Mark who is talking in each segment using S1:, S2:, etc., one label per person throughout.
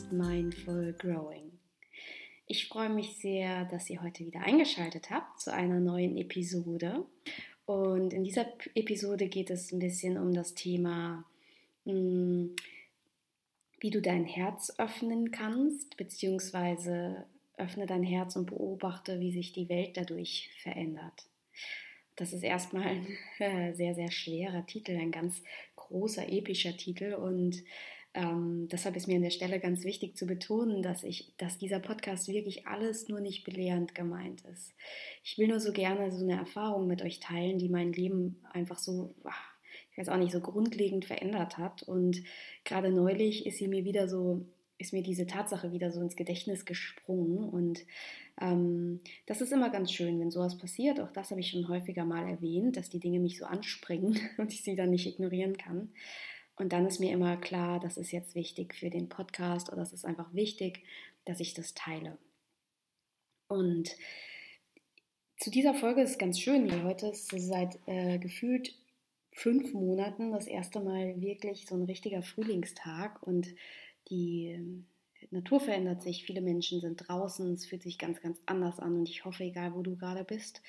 S1: Podcast Mindful Growing. Ich freue mich sehr, dass ihr heute wieder eingeschaltet habt zu einer neuen Episode. Und in dieser Episode geht es ein bisschen um das Thema, hm, wie du dein Herz öffnen kannst, beziehungsweise öffne dein Herz und beobachte, wie sich die Welt dadurch verändert. Das ist erstmal ein äh, sehr, sehr schwerer Titel, ein ganz großer, epischer Titel und ähm, deshalb ist mir an der Stelle ganz wichtig zu betonen, dass ich, dass dieser Podcast wirklich alles nur nicht belehrend gemeint ist. Ich will nur so gerne so eine Erfahrung mit euch teilen, die mein Leben einfach so, ich weiß auch nicht, so grundlegend verändert hat. Und gerade neulich ist sie mir wieder so, ist mir diese Tatsache wieder so ins Gedächtnis gesprungen. Und ähm, das ist immer ganz schön, wenn sowas passiert. Auch das habe ich schon häufiger mal erwähnt, dass die Dinge mich so anspringen und ich sie dann nicht ignorieren kann. Und dann ist mir immer klar, das ist jetzt wichtig für den Podcast oder es ist einfach wichtig, dass ich das teile. Und zu dieser Folge ist ganz schön, weil heute ist seit äh, gefühlt fünf Monaten das erste Mal wirklich so ein richtiger Frühlingstag und die Natur verändert sich, viele Menschen sind draußen, es fühlt sich ganz, ganz anders an und ich hoffe, egal wo du gerade bist,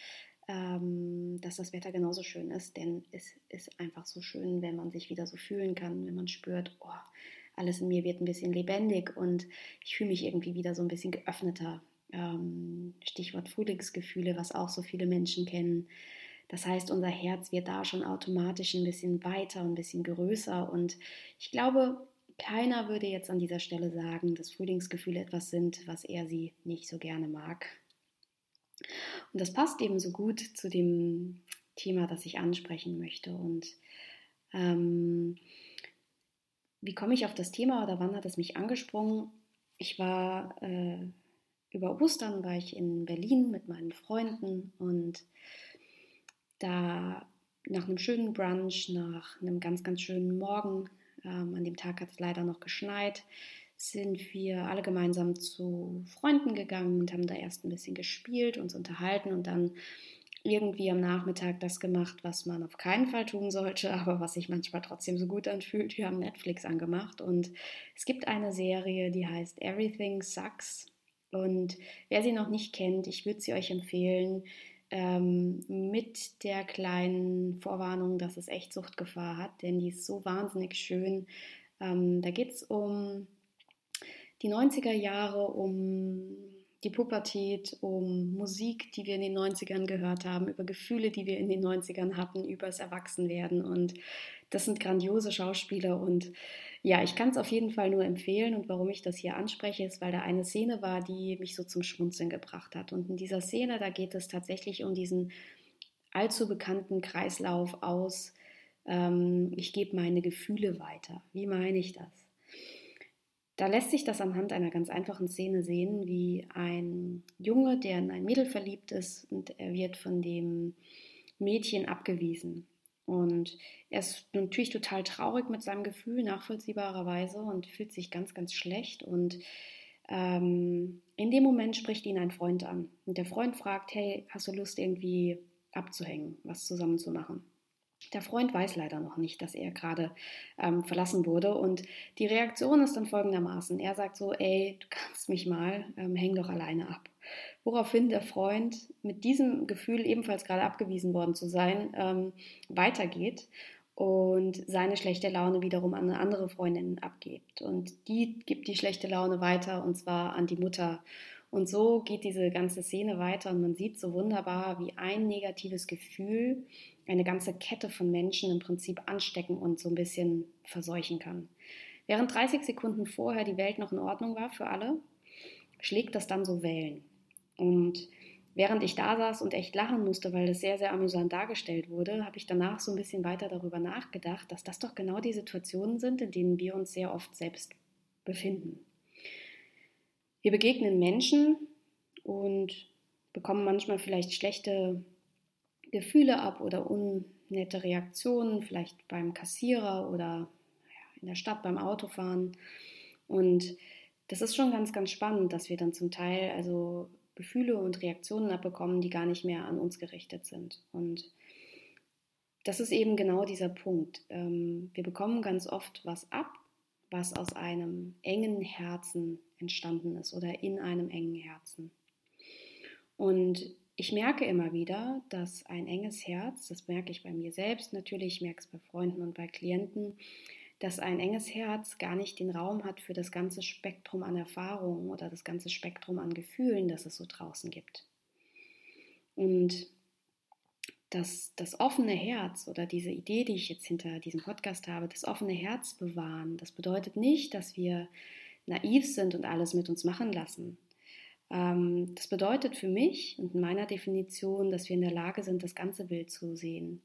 S1: dass das Wetter genauso schön ist, denn es ist einfach so schön, wenn man sich wieder so fühlen kann, wenn man spürt, oh, alles in mir wird ein bisschen lebendig und ich fühle mich irgendwie wieder so ein bisschen geöffneter. Ähm, Stichwort Frühlingsgefühle, was auch so viele Menschen kennen. Das heißt, unser Herz wird da schon automatisch ein bisschen weiter, ein bisschen größer und ich glaube, keiner würde jetzt an dieser Stelle sagen, dass Frühlingsgefühle etwas sind, was er sie nicht so gerne mag. Und das passt eben so gut zu dem Thema, das ich ansprechen möchte. Und ähm, wie komme ich auf das Thema oder wann hat es mich angesprungen? Ich war äh, über Ostern war ich in Berlin mit meinen Freunden und da nach einem schönen Brunch, nach einem ganz, ganz schönen Morgen, ähm, an dem Tag hat es leider noch geschneit, sind wir alle gemeinsam zu Freunden gegangen und haben da erst ein bisschen gespielt, uns unterhalten und dann irgendwie am Nachmittag das gemacht, was man auf keinen Fall tun sollte, aber was sich manchmal trotzdem so gut anfühlt. Wir haben Netflix angemacht und es gibt eine Serie, die heißt Everything Sucks. Und wer sie noch nicht kennt, ich würde sie euch empfehlen, ähm, mit der kleinen Vorwarnung, dass es echt Suchtgefahr hat, denn die ist so wahnsinnig schön. Ähm, da geht es um die 90er Jahre, um die Pubertät, um Musik, die wir in den 90ern gehört haben, über Gefühle, die wir in den 90ern hatten, über das Erwachsenwerden. Und das sind grandiose Schauspieler. Und ja, ich kann es auf jeden Fall nur empfehlen. Und warum ich das hier anspreche, ist, weil da eine Szene war, die mich so zum Schmunzeln gebracht hat. Und in dieser Szene, da geht es tatsächlich um diesen allzu bekannten Kreislauf aus, ähm, ich gebe meine Gefühle weiter. Wie meine ich das? Da lässt sich das anhand einer ganz einfachen Szene sehen, wie ein Junge, der in ein Mädel verliebt ist und er wird von dem Mädchen abgewiesen. Und er ist natürlich total traurig mit seinem Gefühl, nachvollziehbarerweise, und fühlt sich ganz, ganz schlecht. Und ähm, in dem Moment spricht ihn ein Freund an. Und der Freund fragt, hey, hast du Lust irgendwie abzuhängen, was zusammen zu machen? Der Freund weiß leider noch nicht, dass er gerade ähm, verlassen wurde. Und die Reaktion ist dann folgendermaßen. Er sagt so, ey, du kannst mich mal, ähm, häng doch alleine ab. Woraufhin der Freund mit diesem Gefühl, ebenfalls gerade abgewiesen worden zu sein, ähm, weitergeht und seine schlechte Laune wiederum an eine andere Freundin abgibt. Und die gibt die schlechte Laune weiter und zwar an die Mutter. Und so geht diese ganze Szene weiter und man sieht so wunderbar, wie ein negatives Gefühl eine ganze Kette von Menschen im Prinzip anstecken und so ein bisschen verseuchen kann. Während 30 Sekunden vorher die Welt noch in Ordnung war für alle, schlägt das dann so Wellen. Und während ich da saß und echt lachen musste, weil das sehr, sehr amüsant dargestellt wurde, habe ich danach so ein bisschen weiter darüber nachgedacht, dass das doch genau die Situationen sind, in denen wir uns sehr oft selbst befinden. Wir begegnen Menschen und bekommen manchmal vielleicht schlechte Gefühle ab oder unnette Reaktionen, vielleicht beim Kassierer oder in der Stadt beim Autofahren. Und das ist schon ganz, ganz spannend, dass wir dann zum Teil also Gefühle und Reaktionen abbekommen, die gar nicht mehr an uns gerichtet sind. Und das ist eben genau dieser Punkt. Ähm, wir bekommen ganz oft was ab, was aus einem engen Herzen entstanden ist oder in einem engen Herzen. Und ich merke immer wieder, dass ein enges Herz, das merke ich bei mir selbst natürlich, ich merke es bei Freunden und bei Klienten, dass ein enges Herz gar nicht den Raum hat für das ganze Spektrum an Erfahrungen oder das ganze Spektrum an Gefühlen, das es so draußen gibt. Und das, das offene Herz oder diese Idee, die ich jetzt hinter diesem Podcast habe, das offene Herz bewahren, das bedeutet nicht, dass wir naiv sind und alles mit uns machen lassen. Ähm, das bedeutet für mich und in meiner Definition, dass wir in der Lage sind, das ganze Bild zu sehen.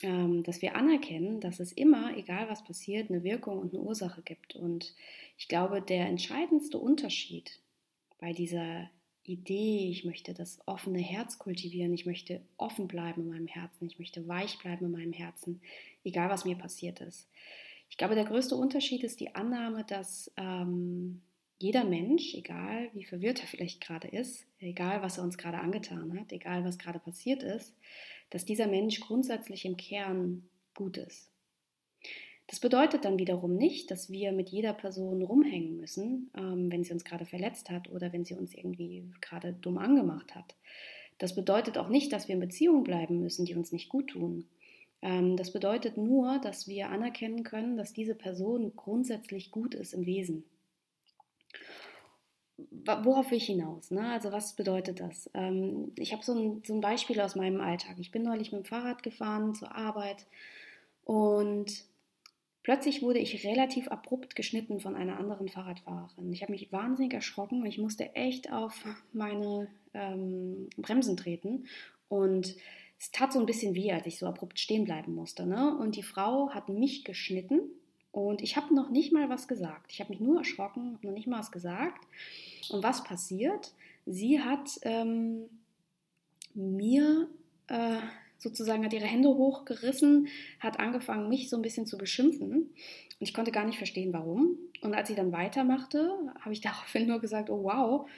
S1: Ähm, dass wir anerkennen, dass es immer, egal was passiert, eine Wirkung und eine Ursache gibt. Und ich glaube, der entscheidendste Unterschied bei dieser Idee, ich möchte das offene Herz kultivieren, ich möchte offen bleiben in meinem Herzen, ich möchte weich bleiben in meinem Herzen, egal was mir passiert ist. Ich glaube, der größte Unterschied ist die Annahme, dass ähm, jeder Mensch, egal wie verwirrt er vielleicht gerade ist, egal was er uns gerade angetan hat, egal was gerade passiert ist, dass dieser Mensch grundsätzlich im Kern gut ist. Das bedeutet dann wiederum nicht, dass wir mit jeder Person rumhängen müssen, ähm, wenn sie uns gerade verletzt hat oder wenn sie uns irgendwie gerade dumm angemacht hat. Das bedeutet auch nicht, dass wir in Beziehungen bleiben müssen, die uns nicht gut tun. Ähm, das bedeutet nur, dass wir anerkennen können, dass diese Person grundsätzlich gut ist im Wesen. Worauf will ich hinaus? Ne? Also was bedeutet das? Ähm, ich habe so ein, so ein Beispiel aus meinem Alltag. Ich bin neulich mit dem Fahrrad gefahren zur Arbeit und Plötzlich wurde ich relativ abrupt geschnitten von einer anderen Fahrradfahrerin. Ich habe mich wahnsinnig erschrocken und ich musste echt auf meine ähm, Bremsen treten. Und es tat so ein bisschen weh, als ich so abrupt stehen bleiben musste. Ne? Und die Frau hat mich geschnitten und ich habe noch nicht mal was gesagt. Ich habe mich nur erschrocken, habe noch nicht mal was gesagt. Und was passiert? Sie hat ähm, mir äh, sozusagen hat ihre Hände hochgerissen, hat angefangen, mich so ein bisschen zu beschimpfen. Und ich konnte gar nicht verstehen, warum. Und als sie dann weitermachte, habe ich daraufhin nur gesagt, oh wow,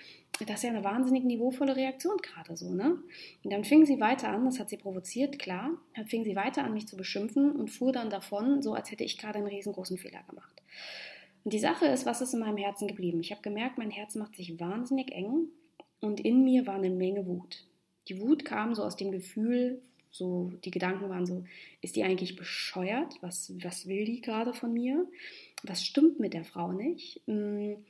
S1: das ist ja eine wahnsinnig niveauvolle Reaktion gerade so, ne? Und dann fing sie weiter an, das hat sie provoziert, klar, dann fing sie weiter an, mich zu beschimpfen und fuhr dann davon, so als hätte ich gerade einen riesengroßen Fehler gemacht. Und die Sache ist, was ist in meinem Herzen geblieben? Ich habe gemerkt, mein Herz macht sich wahnsinnig eng und in mir war eine Menge Wut. Die Wut kam so aus dem Gefühl so, die Gedanken waren so, ist die eigentlich bescheuert? Was, was will die gerade von mir? Was stimmt mit der Frau nicht? Hm,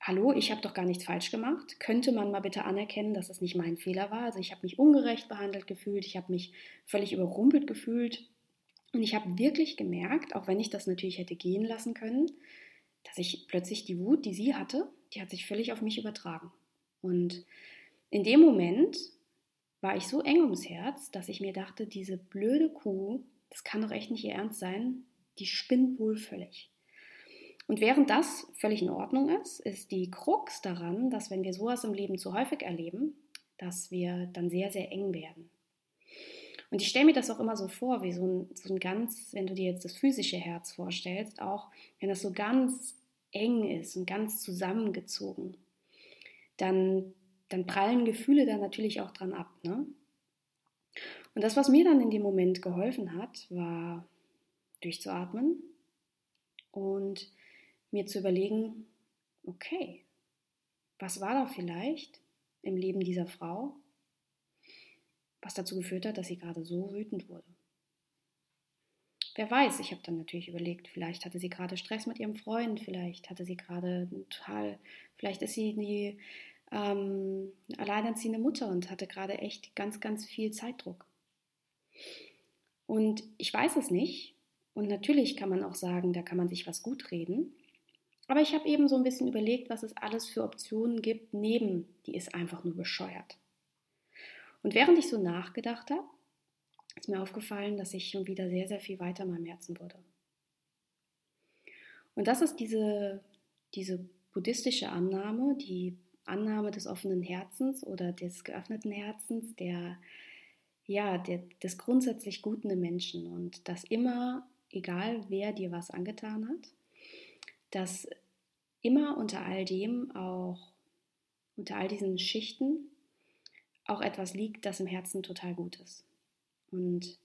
S1: hallo, ich habe doch gar nichts falsch gemacht. Könnte man mal bitte anerkennen, dass es nicht mein Fehler war? Also ich habe mich ungerecht behandelt gefühlt, ich habe mich völlig überrumpelt gefühlt. Und ich habe wirklich gemerkt, auch wenn ich das natürlich hätte gehen lassen können, dass ich plötzlich die Wut, die sie hatte, die hat sich völlig auf mich übertragen. Und in dem Moment war ich so eng ums Herz, dass ich mir dachte, diese blöde Kuh, das kann doch echt nicht ihr Ernst sein, die spinnt wohl völlig. Und während das völlig in Ordnung ist, ist die Krux daran, dass wenn wir sowas im Leben zu häufig erleben, dass wir dann sehr, sehr eng werden. Und ich stelle mir das auch immer so vor, wie so ein, so ein ganz, wenn du dir jetzt das physische Herz vorstellst, auch wenn das so ganz eng ist und ganz zusammengezogen, dann dann prallen Gefühle da natürlich auch dran ab. Ne? Und das, was mir dann in dem Moment geholfen hat, war durchzuatmen und mir zu überlegen, okay, was war da vielleicht im Leben dieser Frau, was dazu geführt hat, dass sie gerade so wütend wurde. Wer weiß, ich habe dann natürlich überlegt, vielleicht hatte sie gerade Stress mit ihrem Freund, vielleicht hatte sie gerade total, vielleicht ist sie die ähm, alleinerziehende Mutter und hatte gerade echt ganz, ganz viel Zeitdruck. Und ich weiß es nicht. Und natürlich kann man auch sagen, da kann man sich was gut reden. Aber ich habe eben so ein bisschen überlegt, was es alles für Optionen gibt, neben die ist einfach nur bescheuert. Und während ich so nachgedacht habe, ist mir aufgefallen, dass ich schon wieder sehr, sehr viel weiter in meinem Herzen wurde. Und das ist diese, diese buddhistische Annahme, die Annahme des offenen Herzens oder des geöffneten Herzens, der, ja, der, des grundsätzlich Guten im Menschen und dass immer, egal wer dir was angetan hat, dass immer unter all dem auch, unter all diesen Schichten auch etwas liegt, das im Herzen total gut ist. Und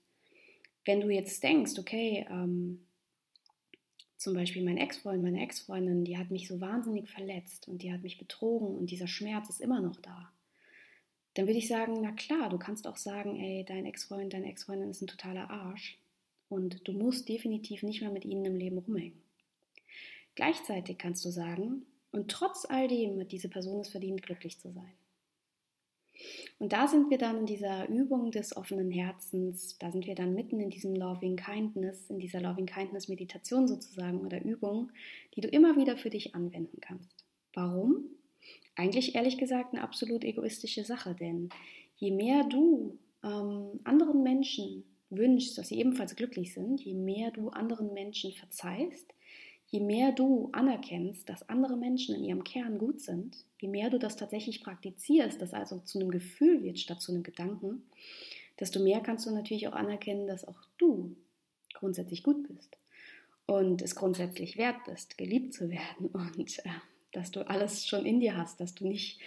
S1: wenn du jetzt denkst, okay, ähm, zum Beispiel mein Ex-Freund, meine Ex-Freundin, die hat mich so wahnsinnig verletzt und die hat mich betrogen und dieser Schmerz ist immer noch da. Dann würde ich sagen, na klar, du kannst auch sagen, ey, dein Ex-Freund, deine Ex-Freundin ist ein totaler Arsch und du musst definitiv nicht mehr mit ihnen im Leben rumhängen. Gleichzeitig kannst du sagen, und trotz all dem hat diese Person es verdient, glücklich zu sein. Und da sind wir dann in dieser Übung des offenen Herzens, da sind wir dann mitten in diesem Loving Kindness, in dieser Loving Kindness Meditation sozusagen oder Übung, die du immer wieder für dich anwenden kannst. Warum? Eigentlich ehrlich gesagt eine absolut egoistische Sache, denn je mehr du ähm, anderen Menschen wünschst, dass sie ebenfalls glücklich sind, je mehr du anderen Menschen verzeihst, je mehr du anerkennst, dass andere Menschen in ihrem Kern gut sind, je mehr du das tatsächlich praktizierst, das also zu einem Gefühl wird statt zu einem Gedanken, desto mehr kannst du natürlich auch anerkennen, dass auch du grundsätzlich gut bist und es grundsätzlich wert bist, geliebt zu werden und äh, dass du alles schon in dir hast, dass du nicht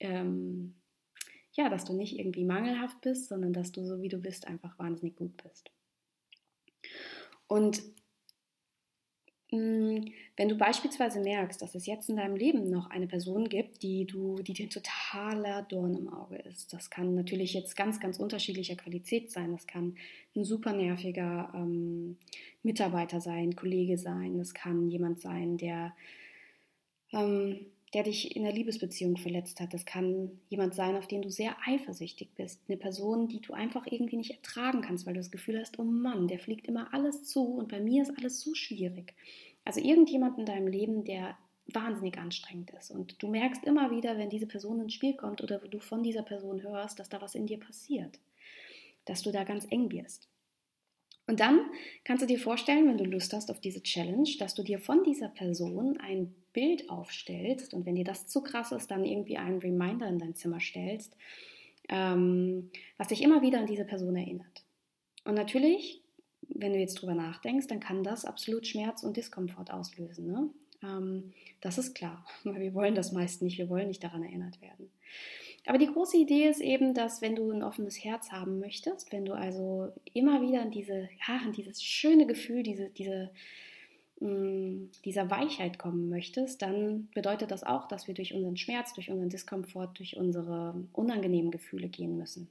S1: ähm, ja, dass du nicht irgendwie mangelhaft bist, sondern dass du so wie du bist einfach wahnsinnig gut bist. Und wenn du beispielsweise merkst, dass es jetzt in deinem Leben noch eine Person gibt, die du, die dir totaler Dorn im Auge ist, das kann natürlich jetzt ganz, ganz unterschiedlicher Qualität sein. Das kann ein super nerviger ähm, Mitarbeiter sein, Kollege sein, das kann jemand sein, der ähm, der dich in der Liebesbeziehung verletzt hat. Das kann jemand sein, auf den du sehr eifersüchtig bist. Eine Person, die du einfach irgendwie nicht ertragen kannst, weil du das Gefühl hast, oh Mann, der fliegt immer alles zu und bei mir ist alles so schwierig. Also irgendjemand in deinem Leben, der wahnsinnig anstrengend ist. Und du merkst immer wieder, wenn diese Person ins Spiel kommt oder du von dieser Person hörst, dass da was in dir passiert. Dass du da ganz eng wirst. Und dann kannst du dir vorstellen, wenn du Lust hast auf diese Challenge, dass du dir von dieser Person ein Bild aufstellst und wenn dir das zu krass ist, dann irgendwie einen Reminder in dein Zimmer stellst, ähm, was dich immer wieder an diese Person erinnert. Und natürlich, wenn du jetzt drüber nachdenkst, dann kann das absolut Schmerz und Diskomfort auslösen. Ne? Ähm, das ist klar, weil wir wollen das meist nicht, wir wollen nicht daran erinnert werden. Aber die große Idee ist eben, dass wenn du ein offenes Herz haben möchtest, wenn du also immer wieder in diese, ja, in dieses schöne Gefühl, diese, diese, mh, mm, dieser Weichheit kommen möchtest, dann bedeutet das auch, dass wir durch unseren Schmerz, durch unseren Diskomfort, durch unsere unangenehmen Gefühle gehen müssen.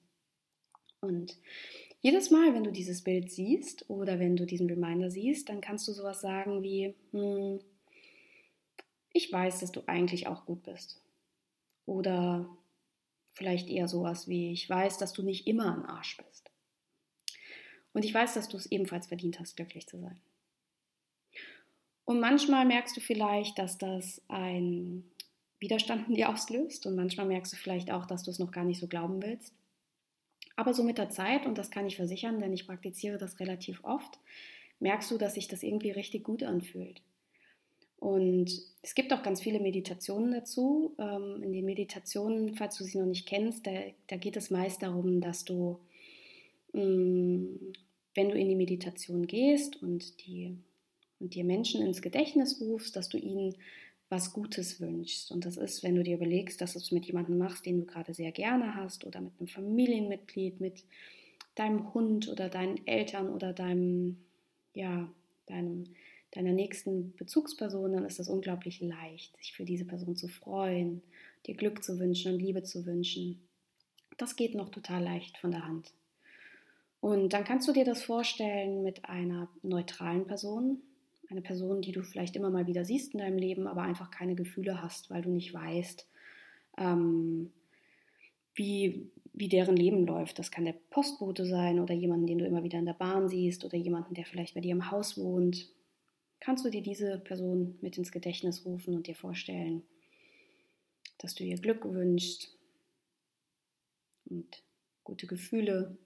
S1: Und jedes Mal, wenn du dieses Bild siehst oder wenn du diesen Reminder siehst, dann kannst du sowas sagen wie, hm, ich weiß, dass du eigentlich auch gut bist. Oder Vielleicht eher sowas wie, ich weiß, dass du nicht immer ein Arsch bist. Und ich weiß, dass du es ebenfalls verdient hast, glücklich zu sein. Und manchmal merkst du vielleicht, dass das ein Widerstand in dir auslöst und manchmal merkst du vielleicht auch, dass du es noch gar nicht so glauben willst. Aber so mit der Zeit, und das kann ich versichern, denn ich praktiziere das relativ oft, merkst du, dass sich das irgendwie richtig gut anfühlt. Und es gibt auch ganz viele Meditationen dazu. Ähm, in den Meditationen, falls du sie noch nicht kennst, da, da geht es meist darum, dass du, mm, wenn du in die Meditation gehst und, die, und dir Menschen ins Gedächtnis rufst, dass du ihnen was Gutes wünschst. Und das ist, wenn du dir überlegst, dass du es mit jemandem machst, den du gerade sehr gerne hast oder mit einem Familienmitglied, mit deinem Hund oder deinen Eltern oder deinem, ja, deinem deiner nächsten Bezugsperson, dann ist das unglaublich leicht, sich für diese Person zu freuen, dir Glück zu wünschen und Liebe zu wünschen. Das geht noch total leicht von der Hand. Und dann kannst du dir das vorstellen mit einer neutralen Person, eine Person, die du vielleicht immer mal wieder siehst in deinem Leben, aber einfach keine Gefühle hast, weil du nicht weißt, ähm, wie, wie deren Leben läuft. Das kann der Postbote sein oder jemanden, den du immer wieder in der Bahn siehst oder jemanden, der vielleicht bei dir im Haus wohnt kannst du dir diese Person mit ins Gedächtnis rufen und dir vorstellen, dass du ihr Glück wünschst und gute Gefühle.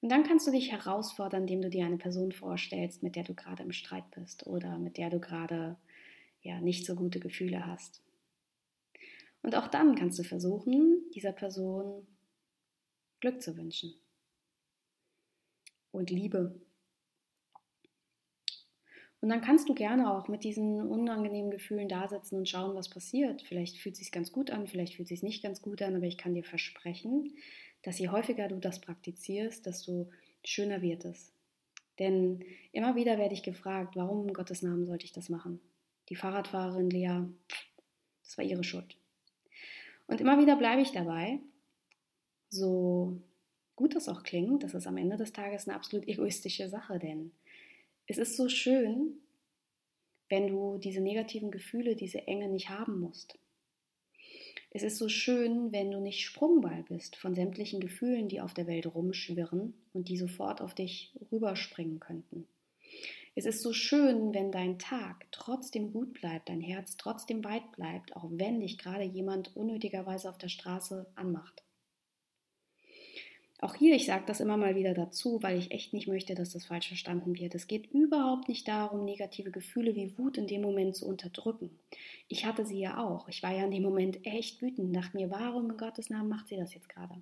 S1: Und dann kannst du dich herausfordern, indem du dir eine Person vorstellst, mit der du gerade im Streit bist oder mit der du gerade ja nicht so gute Gefühle hast. Und auch dann kannst du versuchen, dieser Person Glück zu wünschen und Liebe und dann kannst du gerne auch mit diesen unangenehmen Gefühlen da sitzen und schauen, was passiert. Vielleicht fühlt es sich ganz gut an, vielleicht fühlt es sich nicht ganz gut an, aber ich kann dir versprechen, dass je häufiger du das praktizierst, desto schöner wird es. Denn immer wieder werde ich gefragt, warum in Gottes Namen sollte ich das machen? Die Fahrradfahrerin Lea, das war ihre Schuld. Und immer wieder bleibe ich dabei, so gut das auch klingt, das ist am Ende des Tages eine absolut egoistische Sache, denn es ist so schön, wenn du diese negativen Gefühle, diese Enge nicht haben musst. Es ist so schön, wenn du nicht Sprungball bist von sämtlichen Gefühlen, die auf der Welt rumschwirren und die sofort auf dich rüberspringen könnten. Es ist so schön, wenn dein Tag trotzdem gut bleibt, dein Herz trotzdem weit bleibt, auch wenn dich gerade jemand unnötigerweise auf der Straße anmacht. Auch hier, ich sage das immer mal wieder dazu, weil ich echt nicht möchte, dass das falsch verstanden wird. Es geht überhaupt nicht darum, negative Gefühle wie Wut in dem Moment zu unterdrücken. Ich hatte sie ja auch. Ich war ja in dem Moment echt wütend, dachte mir, warum in Gottes Namen macht sie das jetzt gerade?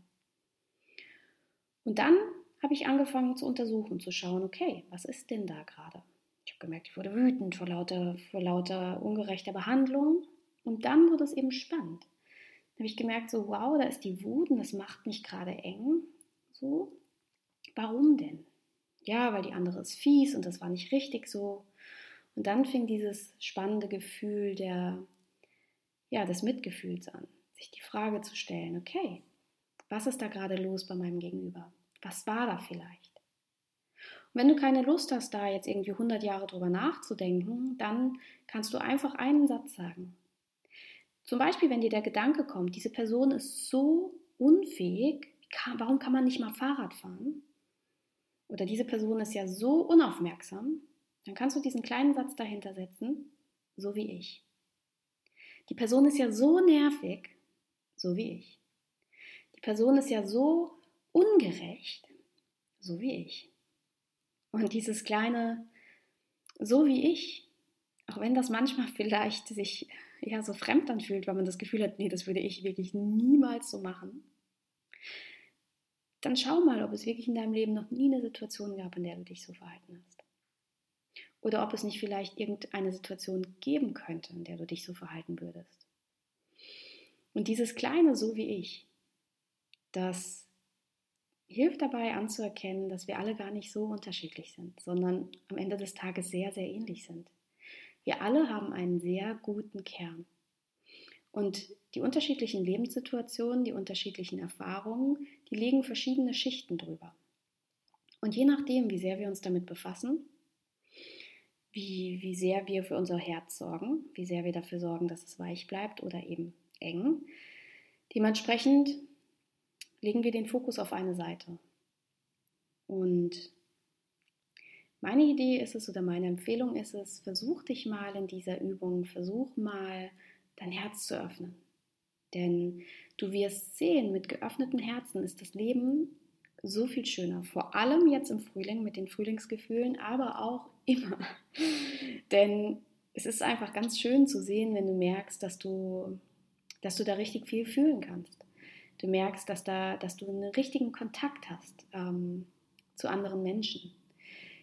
S1: Und dann habe ich angefangen zu untersuchen, zu schauen, okay, was ist denn da gerade? Ich habe gemerkt, ich wurde wütend vor lauter, vor lauter ungerechter Behandlung. Und dann wurde es eben spannend. Dann habe ich gemerkt, so wow, da ist die Wut und das macht mich gerade eng. So, warum denn? Ja, weil die andere ist fies und das war nicht richtig so. Und dann fing dieses spannende Gefühl der, ja, des Mitgefühls an, sich die Frage zu stellen, okay, was ist da gerade los bei meinem Gegenüber? Was war da vielleicht? Und wenn du keine Lust hast, da jetzt irgendwie 100 Jahre drüber nachzudenken, dann kannst du einfach einen Satz sagen. Zum Beispiel, wenn dir der Gedanke kommt, diese Person ist so unfähig, kann, warum kann man nicht mal Fahrrad fahren? Oder diese Person ist ja so unaufmerksam, dann kannst du diesen kleinen Satz dahinter setzen, so wie ich. Die Person ist ja so nervig, so wie ich. Die Person ist ja so ungerecht, so wie ich. Und dieses kleine, so wie ich, auch wenn das manchmal vielleicht sich ja so fremd anfühlt, weil man das Gefühl hat, nee, das würde ich wirklich niemals so machen, dann schau mal, ob es wirklich in deinem Leben noch nie eine Situation gab, in der du dich so verhalten hast. Oder ob es nicht vielleicht irgendeine Situation geben könnte, in der du dich so verhalten würdest. Und dieses kleine So wie ich, das hilft dabei anzuerkennen, dass wir alle gar nicht so unterschiedlich sind, sondern am Ende des Tages sehr, sehr ähnlich sind. Wir alle haben einen sehr guten Kern. Und die unterschiedlichen Lebenssituationen, die unterschiedlichen Erfahrungen, die legen verschiedene Schichten drüber. Und je nachdem, wie sehr wir uns damit befassen, wie, wie sehr wir für unser Herz sorgen, wie sehr wir dafür sorgen, dass es weich bleibt oder eben eng, dementsprechend legen wir den Fokus auf eine Seite. Und meine Idee ist es oder meine Empfehlung ist es, versuch dich mal in dieser Übung, versuch mal dein Herz zu öffnen. Denn du wirst sehen, mit geöffnetem Herzen ist das Leben so viel schöner. Vor allem jetzt im Frühling mit den Frühlingsgefühlen, aber auch immer. Denn es ist einfach ganz schön zu sehen, wenn du merkst, dass du, dass du da richtig viel fühlen kannst. Du merkst, dass, da, dass du einen richtigen Kontakt hast ähm, zu anderen Menschen.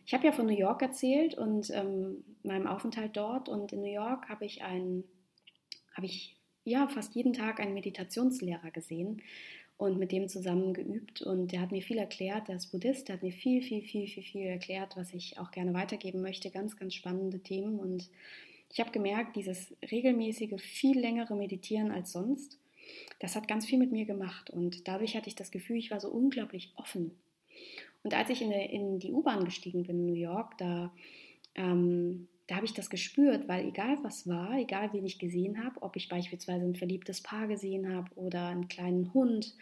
S1: Ich habe ja von New York erzählt und ähm, meinem Aufenthalt dort. Und in New York habe ich einen habe ich ja fast jeden Tag einen Meditationslehrer gesehen und mit dem zusammen geübt. Und der hat mir viel erklärt, der ist Buddhist, der hat mir viel, viel, viel, viel, viel erklärt, was ich auch gerne weitergeben möchte. Ganz, ganz spannende Themen. Und ich habe gemerkt, dieses regelmäßige, viel längere Meditieren als sonst, das hat ganz viel mit mir gemacht. Und dadurch hatte ich das Gefühl, ich war so unglaublich offen. Und als ich in, die U-Bahn gestiegen bin in New York, da ähm, da habe ich das gespürt, weil egal was war, egal wen ich gesehen habe, ob ich beispielsweise ein verliebtes Paar gesehen habe oder einen kleinen Hund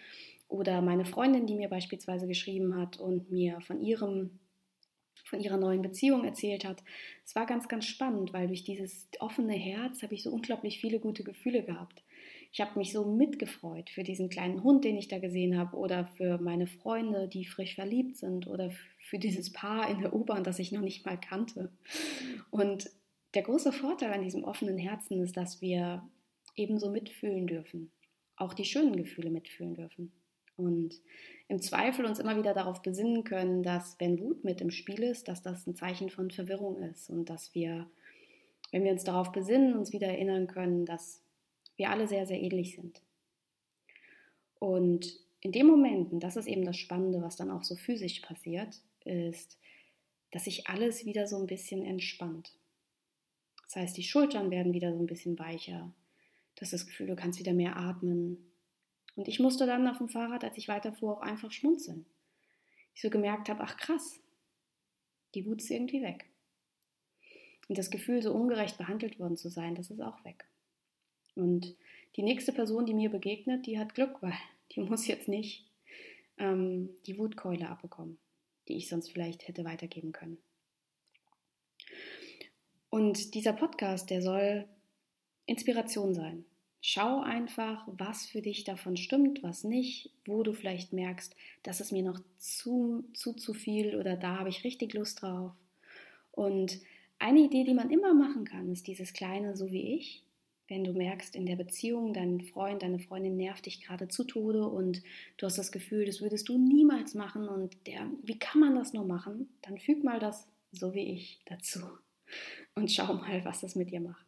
S1: oder meine Freundin, die mir beispielsweise geschrieben hat und mir von ihrem von ihrer neuen Beziehung erzählt hat. Es war ganz, ganz spannend, weil durch dieses offene Herz habe ich so unglaublich viele gute Gefühle gehabt. Ich habe mich so mitgefreut für diesen kleinen Hund, den ich da gesehen habe, oder für meine Freunde, die frisch verliebt sind, oder für dieses Paar in der U-Bahn, das ich noch nicht mal kannte. Und der große Vorteil an diesem offenen Herzen ist, dass wir ebenso mitfühlen dürfen, auch die schönen Gefühle mitfühlen dürfen. Und im Zweifel uns immer wieder darauf besinnen können, dass wenn Wut mit im Spiel ist, dass das ein Zeichen von Verwirrung ist und dass wir, wenn wir uns darauf besinnen, uns wieder erinnern können, dass wir alle sehr, sehr ähnlich sind. Und in dem Moment, und das ist eben das Spannende, was dann auch so physisch passiert, ist, dass sich alles wieder so ein bisschen entspannt. Das heißt, die Schultern werden wieder so ein bisschen weicher. Du hast das Gefühl, du kannst wieder mehr atmen. Und ich musste dann auf dem Fahrrad, als ich weiterfuhr, auch einfach schmunzeln. Ich so gemerkt habe, ach krass, die Wut ist irgendwie weg. Und das Gefühl, so ungerecht behandelt worden zu sein, das ist auch weg. Und die nächste Person, die mir begegnet, die hat Glück, weil die muss jetzt nicht ähm, die Wutkeule abbekommen, die ich sonst vielleicht hätte weitergeben können. Und dieser Podcast, der soll Inspiration sein. Schau einfach, was für dich davon stimmt, was nicht, wo du vielleicht merkst, das ist mir noch zu, zu, zu viel oder da habe ich richtig Lust drauf. Und eine Idee, die man immer machen kann, ist dieses kleine so wie ich. Wenn du merkst, in der Beziehung, dein Freund, deine Freundin nervt dich gerade zu Tode und du hast das Gefühl, das würdest du niemals machen und der, wie kann man das nur machen? Dann füg mal das so wie ich dazu und schau mal, was das mit dir macht.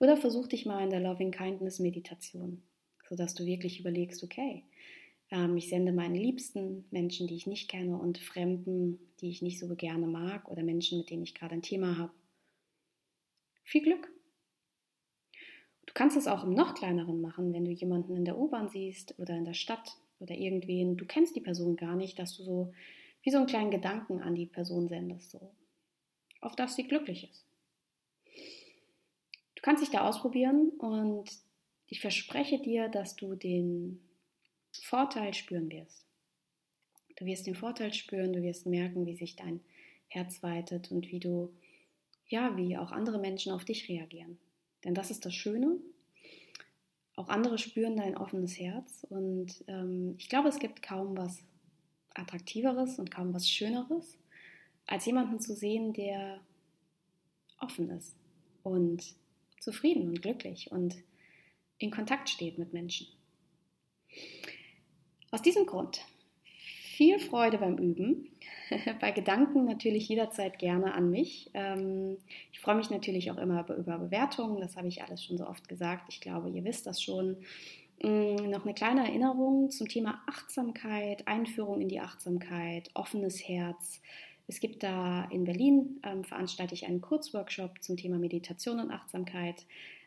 S1: Oder versuch dich mal in der Loving Kindness Meditation, sodass du wirklich überlegst, okay, ähm, ich sende meinen Liebsten, Menschen, die ich nicht kenne und Fremden, die ich nicht so gerne mag oder Menschen, mit denen ich gerade ein Thema habe. Viel Glück! Kannst es auch im noch kleineren machen, wenn du jemanden in der U-Bahn siehst oder in der Stadt oder irgendwen, du kennst die Person gar nicht, dass du so wie so einen kleinen Gedanken an die Person sendest, so auf dass sie glücklich ist. Du kannst dich da ausprobieren und ich verspreche dir, dass du den Vorteil spüren wirst. Du wirst den Vorteil spüren, du wirst merken, wie sich dein Herz weitet und wie du, ja, wie auch andere Menschen auf dich reagieren. Denn das ist das Schöne. Auch andere spüren dein offenes Herz und ähm, ich glaube, es gibt kaum was Attraktiveres und kaum was Schöneres, als jemanden zu sehen, der offen ist und zufrieden und glücklich und in Kontakt steht mit Menschen. Aus diesem Grund viel Freude beim Üben. Bei Gedanken natürlich jederzeit gerne an mich. Ähm, ich freue mich natürlich auch immer über Bewertungen, das habe ich alles schon so oft gesagt. Ich glaube, ihr wisst das schon. Mm, noch eine kleine Erinnerung zum Thema Achtsamkeit, Einführung in die Achtsamkeit, offenes Herz. Es gibt da in Berlin, ähm, veranstalte ich einen Kurzworkshop zum Thema Meditation und Achtsamkeit.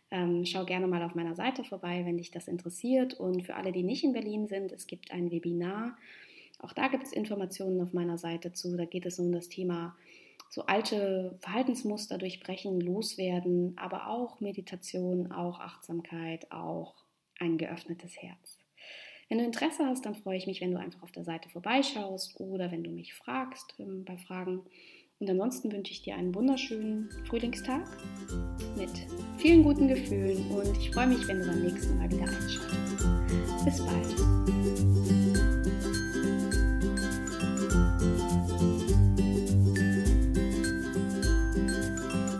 S1: Ähm, schau gerne mal auf meiner Seite vorbei, wenn dich das interessiert. Und für alle, die nicht in Berlin sind, es gibt ein Webinar. Auch da gibt es Informationen auf meiner Seite zu. Da geht es um das Thema so alte Verhaltensmuster durchbrechen, loswerden, aber auch Meditation, auch Achtsamkeit, auch ein geöffnetes Herz. Wenn du Interesse hast, dann freue ich mich, wenn du einfach auf der Seite vorbeischaust oder wenn du mich fragst ähm, bei Fragen. Und ansonsten wünsche ich dir einen wunderschönen Frühlingstag mit vielen guten Gefühlen und ich freue mich, wenn du beim nächsten Mal wieder einschaltest. Bis bald.